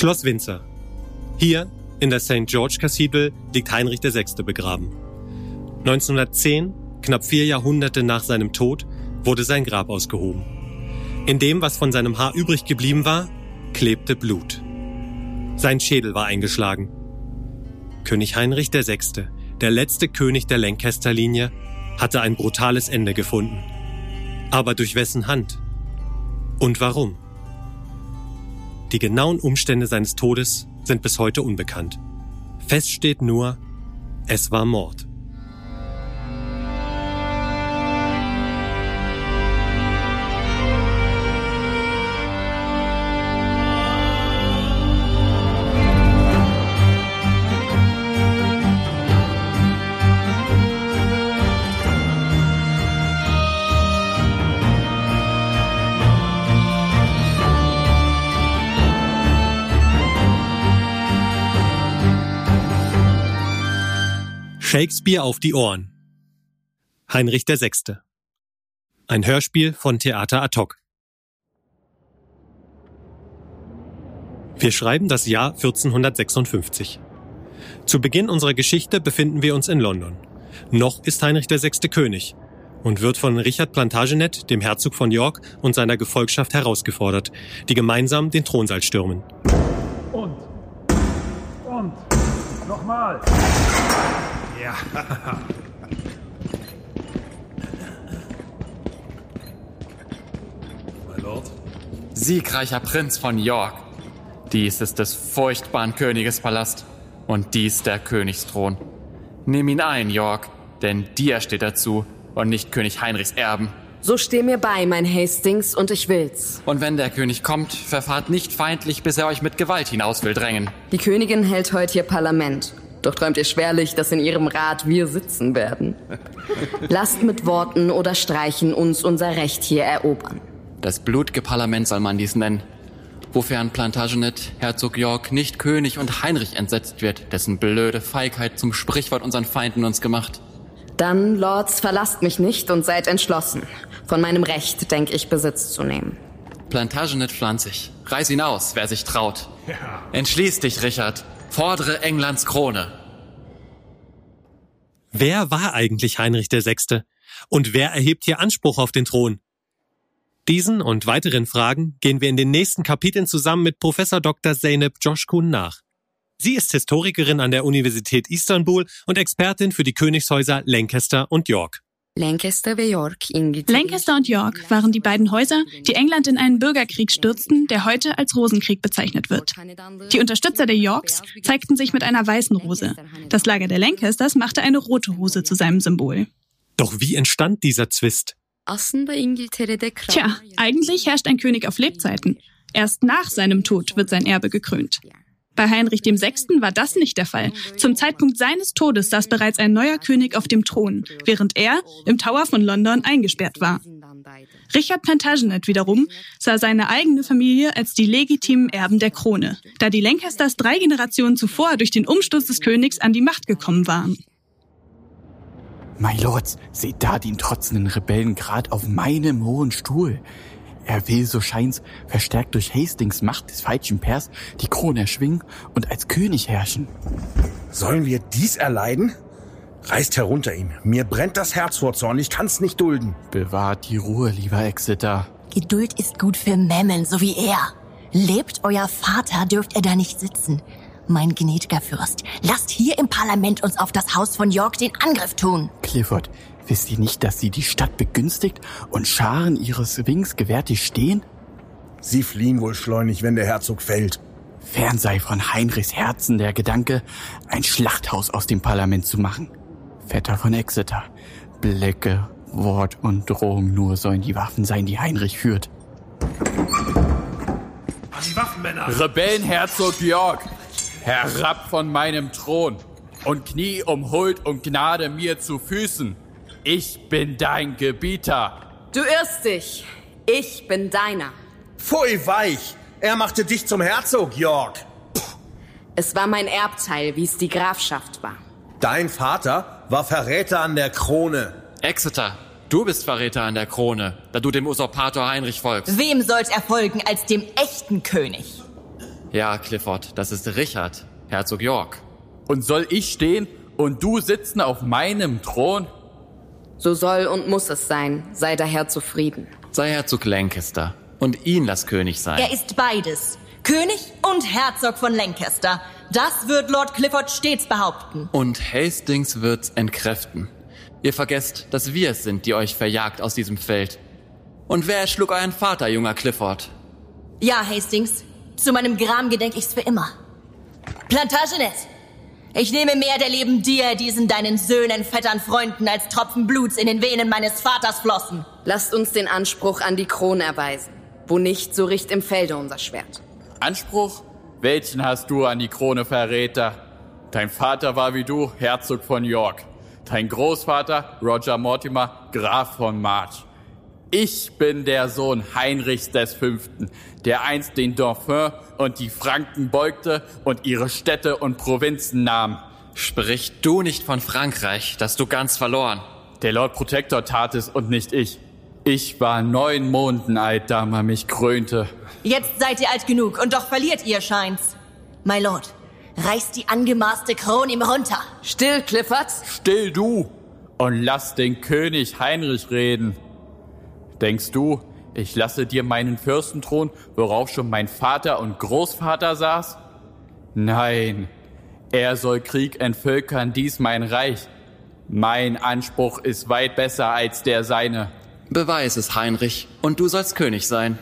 Schloss Windsor. Hier, in der St. George Cathedral, liegt Heinrich VI. begraben. 1910, knapp vier Jahrhunderte nach seinem Tod, wurde sein Grab ausgehoben. In dem, was von seinem Haar übrig geblieben war, klebte Blut. Sein Schädel war eingeschlagen. König Heinrich VI., der letzte König der Lancaster-Linie, hatte ein brutales Ende gefunden. Aber durch wessen Hand? Und warum? Die genauen Umstände seines Todes sind bis heute unbekannt. Fest steht nur, es war Mord. Shakespeare auf die Ohren. Heinrich VI. Ein Hörspiel von Theater ad hoc. Wir schreiben das Jahr 1456. Zu Beginn unserer Geschichte befinden wir uns in London. Noch ist Heinrich VI. König und wird von Richard Plantagenet, dem Herzog von York und seiner Gefolgschaft herausgefordert, die gemeinsam den Thronsaal stürmen. Und. Und. Nochmal. Ja. My Lord. Siegreicher Prinz von York. Dies ist des furchtbaren Königes Palast und dies der Königsthron. Nimm ihn ein, York, denn dir steht dazu und nicht König Heinrichs Erben. So steh mir bei, mein Hastings, und ich will's. Und wenn der König kommt, verfahrt nicht feindlich, bis er euch mit Gewalt hinaus will drängen. Die Königin hält heute ihr Parlament. Doch träumt ihr schwerlich, dass in ihrem Rat wir sitzen werden. Lasst mit Worten oder Streichen uns unser Recht hier erobern. Das blutge Parlament soll man dies nennen. Wofern Plantagenet, Herzog York, nicht König und Heinrich entsetzt wird, dessen blöde Feigheit zum Sprichwort unseren Feinden uns gemacht. Dann, Lords, verlasst mich nicht und seid entschlossen. Von meinem Recht denk ich Besitz zu nehmen. Plantagenet pflanzig. Reiß ihn aus, wer sich traut. Entschließ dich, Richard. Fordere Englands Krone. Wer war eigentlich Heinrich VI.? Und wer erhebt hier Anspruch auf den Thron? Diesen und weiteren Fragen gehen wir in den nächsten Kapiteln zusammen mit Professor Dr. Zeynep Joshkun nach. Sie ist Historikerin an der Universität Istanbul und Expertin für die Königshäuser Lancaster und York. Lancaster ve York, Lancaster und York waren die beiden Häuser, die England in einen Bürgerkrieg stürzten, der heute als Rosenkrieg bezeichnet wird. Die Unterstützer der Yorks zeigten sich mit einer weißen Rose. Das Lager der Lancasters machte eine rote Rose zu seinem Symbol. Doch wie entstand dieser Zwist? Tja, eigentlich herrscht ein König auf Lebzeiten. Erst nach seinem Tod wird sein Erbe gekrönt. Bei Heinrich VI. war das nicht der Fall. Zum Zeitpunkt seines Todes saß bereits ein neuer König auf dem Thron, während er im Tower von London eingesperrt war. Richard Plantagenet wiederum sah seine eigene Familie als die legitimen Erben der Krone, da die Lancasters drei Generationen zuvor durch den Umsturz des Königs an die Macht gekommen waren. My Lords, seht da den trotzenden Rebellen grad auf meinem hohen Stuhl. Er will, so scheint's, verstärkt durch Hastings Macht des falschen Pairs die Krone erschwingen und als König herrschen. Sollen wir dies erleiden? Reißt herunter ihn. Mir brennt das Herz vor Zorn. Ich kann's nicht dulden. Bewahrt die Ruhe, lieber Exeter. Geduld ist gut für Memmen, so wie er. Lebt euer Vater, dürft er da nicht sitzen. Mein gnädiger Fürst, lasst hier im Parlament uns auf das Haus von York den Angriff tun. Clifford, wisst ihr nicht, dass sie die Stadt begünstigt und Scharen ihres Wings gewärtig stehen? Sie fliehen wohl schleunig, wenn der Herzog fällt. Fern sei von Heinrichs Herzen der Gedanke, ein Schlachthaus aus dem Parlament zu machen. Vetter von Exeter, Blicke, Wort und Drohung nur sollen die Waffen sein, die Heinrich führt. An die Waffen, Männer! Rebellenherzog York, herab von meinem Thron und knie um Huld und Gnade mir zu Füßen. Ich bin dein Gebieter. Du irrst dich. Ich bin deiner. Pfui weich! Er machte dich zum Herzog, York. Es war mein Erbteil, wie es die Grafschaft war. Dein Vater war Verräter an der Krone. Exeter, du bist Verräter an der Krone, da du dem Usurpator Heinrich folgst. Wem sollt er folgen als dem echten König? Ja, Clifford, das ist Richard, Herzog York. Und soll ich stehen und du sitzen auf meinem Thron? So soll und muss es sein. Sei daher zufrieden. Sei Herzog Lancaster und ihn lass König sein. Er ist beides. König und Herzog von Lancaster. Das wird Lord Clifford stets behaupten. Und Hastings wird's entkräften. Ihr vergesst, dass wir es sind, die euch verjagt aus diesem Feld. Und wer erschlug euren Vater, junger Clifford? Ja, Hastings. Zu meinem Gram gedenk ich's für immer. Plantagenet. Ich nehme mehr der Leben dir, diesen deinen Söhnen, Vettern, Freunden, als Tropfen Bluts in den Venen meines Vaters flossen. Lasst uns den Anspruch an die Krone erweisen. Wo nicht, so richt im Felde unser Schwert. Anspruch? Welchen hast du an die Krone, Verräter? Dein Vater war wie du Herzog von York. Dein Großvater, Roger Mortimer, Graf von March. Ich bin der Sohn Heinrichs des Fünften, der einst den Dauphin und die Franken beugte und ihre Städte und Provinzen nahm. Sprich du nicht von Frankreich, das du ganz verloren. Der Lord Protector tat es und nicht ich. Ich war neun Monden alt, da man mich krönte. Jetzt seid ihr alt genug und doch verliert ihr, scheint's. My Lord, reißt die angemaßte Krone ihm runter. Still, Clifford. Still du und lass den König Heinrich reden. Denkst du, ich lasse dir meinen Fürstenthron, worauf schon mein Vater und Großvater saß? Nein, er soll Krieg entvölkern, dies mein Reich. Mein Anspruch ist weit besser als der seine. Beweis es, Heinrich, und du sollst König sein.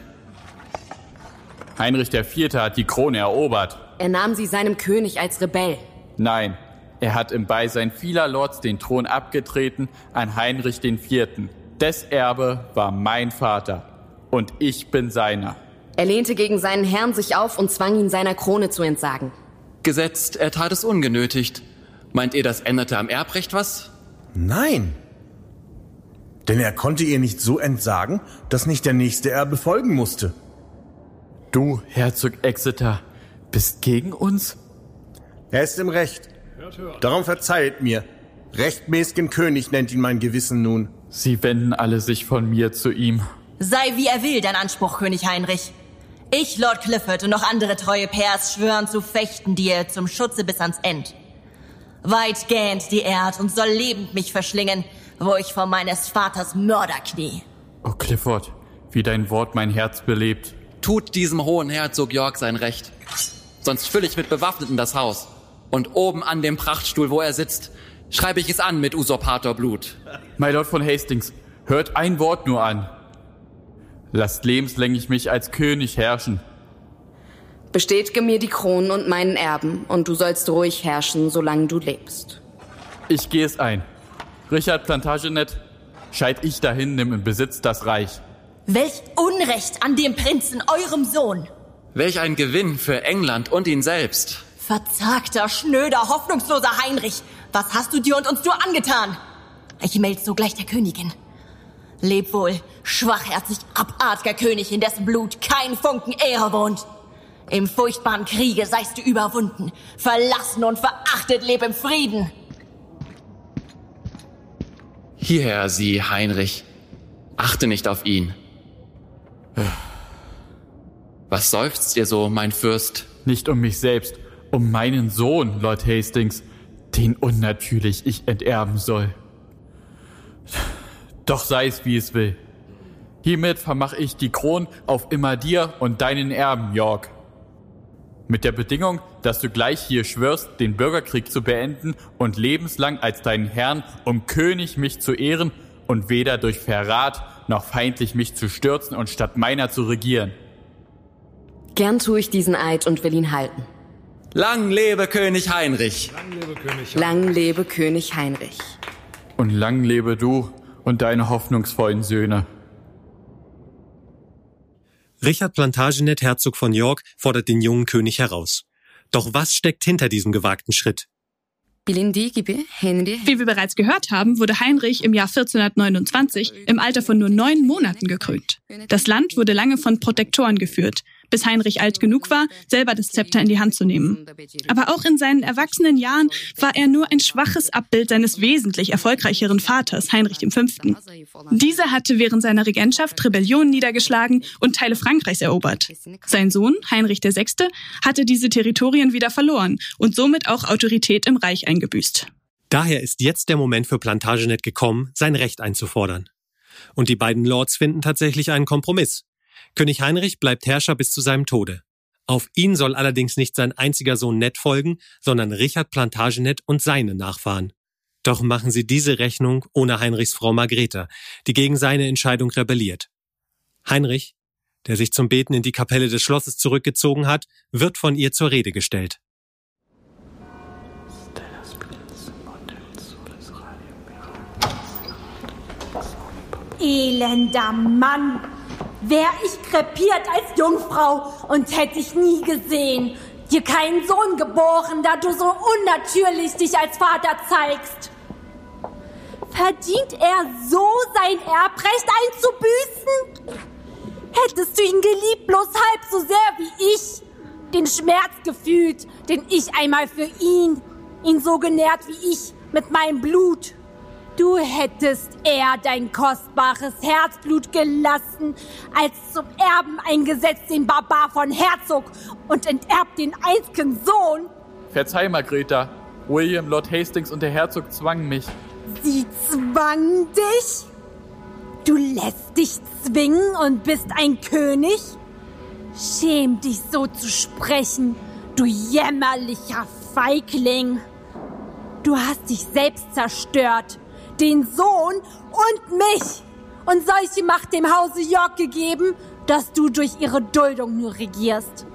Heinrich IV. hat die Krone erobert. Er nahm sie seinem König als Rebell. Nein, er hat im Beisein vieler Lords den Thron abgetreten an Heinrich IV. Des Erbe war mein Vater und ich bin seiner. Er lehnte gegen seinen Herrn sich auf und zwang ihn seiner Krone zu entsagen. Gesetzt, er tat es ungenötigt. Meint ihr, das änderte am Erbrecht was? Nein. Denn er konnte ihr nicht so entsagen, dass nicht der nächste Erbe folgen musste. Du, Herzog Exeter, bist gegen uns? Er ist im Recht. Darum verzeiht mir. Rechtmäßigen König nennt ihn mein Gewissen nun. Sie wenden alle sich von mir zu ihm. Sei wie er will, dein Anspruch, König Heinrich. Ich, Lord Clifford und noch andere treue Pairs schwören zu fechten dir zum Schutze bis ans End. Weit gähnt die Erd und soll lebend mich verschlingen, wo ich vor meines Vaters Mörder knie. Oh Clifford, wie dein Wort mein Herz belebt. Tut diesem hohen Herzog York sein Recht. Sonst fülle ich mit Bewaffneten das Haus. Und oben an dem Prachtstuhl, wo er sitzt, schreibe ich es an mit Usurpator Blut. My Lord von Hastings, hört ein Wort nur an. Lasst lebenslänglich mich als König herrschen. Bestätige mir die Kronen und meinen Erben, und du sollst ruhig herrschen, solange du lebst. Ich gehe es ein. Richard Plantagenet, scheid ich dahin, nimm in Besitz das Reich. Welch Unrecht an dem Prinzen, eurem Sohn! Welch ein Gewinn für England und ihn selbst. Verzagter, schnöder, hoffnungsloser Heinrich, was hast du dir und uns nur angetan? Ich meld sogleich der Königin. Leb wohl, schwachherzig, abartiger König, in dessen Blut kein Funken Ehre wohnt. Im furchtbaren Kriege seist du überwunden, verlassen und verachtet, leb im Frieden. Hierher, sieh, Heinrich. Achte nicht auf ihn. Was seufzt ihr so, mein Fürst? Nicht um mich selbst, um meinen Sohn, Lord Hastings, den unnatürlich ich enterben soll. Doch sei es wie es will. Hiermit vermach ich die Kron auf immer dir und deinen Erben, York. Mit der Bedingung, dass du gleich hier schwörst, den Bürgerkrieg zu beenden und lebenslang als deinen Herrn um König mich zu ehren und weder durch Verrat noch feindlich mich zu stürzen und statt meiner zu regieren. Gern tue ich diesen Eid und will ihn halten. Lang lebe König Heinrich. Lang lebe König. Lang lebe König Heinrich. Und lang lebe du und deine hoffnungsvollen Söhne. Richard Plantagenet, Herzog von York, fordert den jungen König heraus. Doch was steckt hinter diesem gewagten Schritt? Wie wir bereits gehört haben, wurde Heinrich im Jahr 1429 im Alter von nur neun Monaten gekrönt. Das Land wurde lange von Protektoren geführt, bis Heinrich alt genug war, selber das Zepter in die Hand zu nehmen. Aber auch in seinen erwachsenen Jahren war er nur ein schwaches Abbild seines wesentlich erfolgreicheren Vaters, Heinrich V. Dieser hatte während seiner Regentschaft Rebellionen niedergeschlagen und Teile Frankreichs erobert. Sein Sohn, Heinrich VI., hatte diese Territorien wieder verloren und somit auch Autorität im Reich eingebüßt. Daher ist jetzt der Moment für Plantagenet gekommen, sein Recht einzufordern. Und die beiden Lords finden tatsächlich einen Kompromiss. König Heinrich bleibt Herrscher bis zu seinem Tode. Auf ihn soll allerdings nicht sein einziger Sohn Ned folgen, sondern Richard Plantagenet und seine Nachfahren. Doch machen sie diese Rechnung ohne Heinrichs Frau Margrethe, die gegen seine Entscheidung rebelliert. Heinrich, der sich zum Beten in die Kapelle des Schlosses zurückgezogen hat, wird von ihr zur Rede gestellt. Elender Mann! Wär ich krepiert als Jungfrau und hätte ich nie gesehen, dir keinen Sohn geboren, da du so unnatürlich dich als Vater zeigst. Verdient er so sein Erbrecht einzubüßen? Hättest du ihn geliebt, bloß halb so sehr wie ich, den Schmerz gefühlt, den ich einmal für ihn, ihn so genährt wie ich, mit meinem Blut. Du hättest eher dein kostbares Herzblut gelassen, als zum Erben eingesetzt den Barbar von Herzog und enterbt den einzigen Sohn. Verzeih, Margreta. William, Lord Hastings und der Herzog zwangen mich. Sie zwangen dich? Du lässt dich zwingen und bist ein König? Schäm dich so zu sprechen, du jämmerlicher Feigling. Du hast dich selbst zerstört den Sohn und mich und solche Macht dem Hause York gegeben, dass du durch ihre Duldung nur regierst.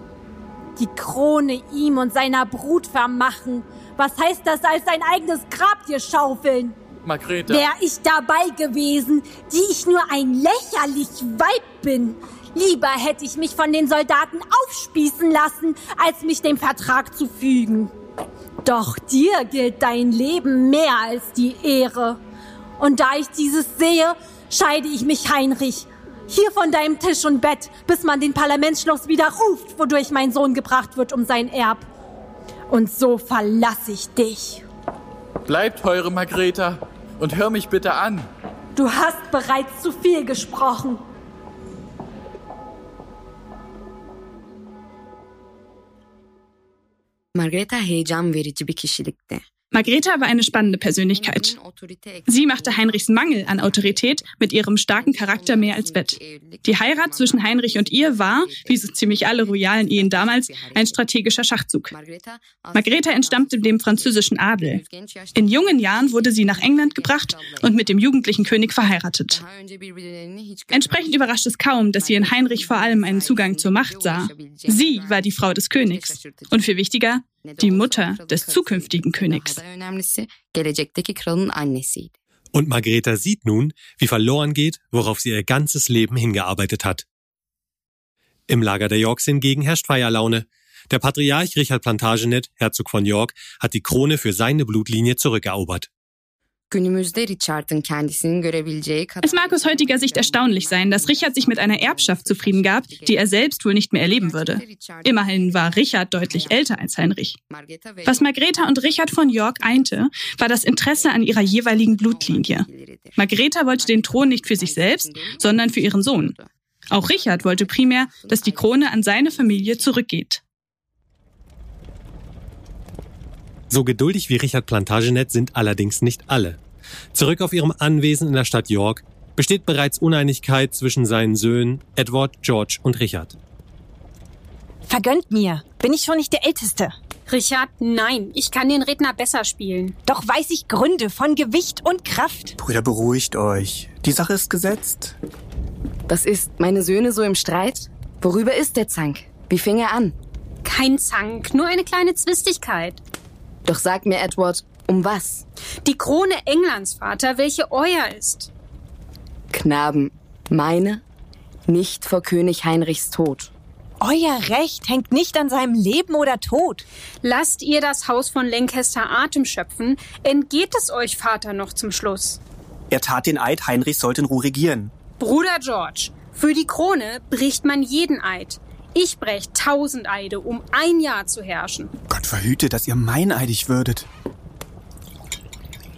Die Krone ihm und seiner Brut vermachen. Was heißt das als sein eigenes Grab dir schaufeln? Margrethe. Wär ich dabei gewesen, die ich nur ein lächerlich Weib bin. Lieber hätte ich mich von den Soldaten aufspießen lassen, als mich dem Vertrag zu fügen. Doch dir gilt dein Leben mehr als die Ehre. Und da ich dieses sehe, scheide ich mich, Heinrich. Hier von deinem Tisch und Bett, bis man den Parlamentsschloss wieder ruft, wodurch mein Sohn gebracht wird um sein Erb. Und so verlasse ich dich. Bleib, teure Margreta, und hör mich bitte an. Du hast bereits zu viel gesprochen. Margareta heyecan verici bir kişilikti. Margreta war eine spannende Persönlichkeit. Sie machte Heinrichs Mangel an Autorität mit ihrem starken Charakter mehr als wett. Die Heirat zwischen Heinrich und ihr war, wie so ziemlich alle royalen Ehen damals, ein strategischer Schachzug. Margreta entstammte dem französischen Adel. In jungen Jahren wurde sie nach England gebracht und mit dem jugendlichen König verheiratet. Entsprechend überrascht es kaum, dass sie in Heinrich vor allem einen Zugang zur Macht sah. Sie war die Frau des Königs. Und viel wichtiger, die Mutter des zukünftigen Königs. Und Margrethe sieht nun, wie verloren geht, worauf sie ihr ganzes Leben hingearbeitet hat. Im Lager der Yorks hingegen herrscht Feierlaune. Der Patriarch Richard Plantagenet, Herzog von York, hat die Krone für seine Blutlinie zurückerobert. Es mag aus heutiger Sicht erstaunlich sein, dass Richard sich mit einer Erbschaft zufrieden gab, die er selbst wohl nicht mehr erleben würde. Immerhin war Richard deutlich älter als Heinrich. Was Margreta und Richard von York einte, war das Interesse an ihrer jeweiligen Blutlinie. Margreta wollte den Thron nicht für sich selbst, sondern für ihren Sohn. Auch Richard wollte primär, dass die Krone an seine Familie zurückgeht. So geduldig wie Richard Plantagenet sind allerdings nicht alle. Zurück auf ihrem Anwesen in der Stadt York besteht bereits Uneinigkeit zwischen seinen Söhnen Edward, George und Richard. Vergönnt mir. Bin ich schon nicht der Älteste? Richard, nein. Ich kann den Redner besser spielen. Doch weiß ich Gründe von Gewicht und Kraft. Brüder, beruhigt euch. Die Sache ist gesetzt. Was ist, meine Söhne so im Streit? Worüber ist der Zank? Wie fing er an? Kein Zank, nur eine kleine Zwistigkeit. Doch sag mir, Edward, um was? Die Krone Englands, Vater, welche euer ist. Knaben, meine? Nicht vor König Heinrichs Tod. Euer Recht hängt nicht an seinem Leben oder Tod. Lasst ihr das Haus von Lancaster Atem schöpfen, entgeht es euch, Vater, noch zum Schluss. Er tat den Eid, Heinrich sollte in Ruhe regieren. Bruder George, für die Krone bricht man jeden Eid. Ich brech tausend Eide, um ein Jahr zu herrschen. Gott verhüte, dass ihr meineidig würdet.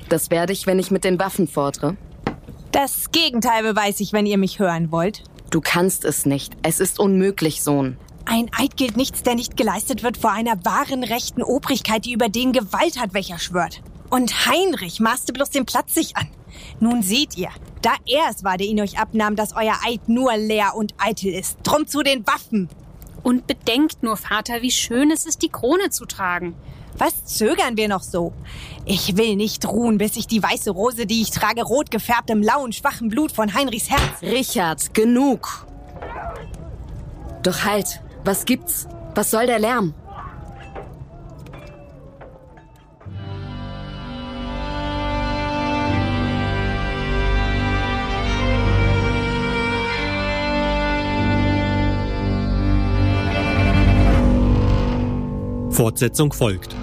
Das werde ich, wenn ich mit den Waffen fordere. Das Gegenteil beweise ich, wenn ihr mich hören wollt. Du kannst es nicht. Es ist unmöglich, Sohn. Ein Eid gilt nichts, der nicht geleistet wird vor einer wahren rechten Obrigkeit, die über den Gewalt hat, welcher schwört. Und Heinrich maßte bloß den Platz sich an. Nun seht ihr, da er es war, der ihn euch abnahm, dass euer Eid nur leer und eitel ist. Drum zu den Waffen. Und bedenkt nur, Vater, wie schön es ist, die Krone zu tragen. Was zögern wir noch so? Ich will nicht ruhen, bis ich die weiße Rose, die ich trage, rot gefärbt im lauen, schwachen Blut von Heinrichs Herz. Richard, genug. Doch halt, was gibt's? Was soll der Lärm? Fortsetzung folgt.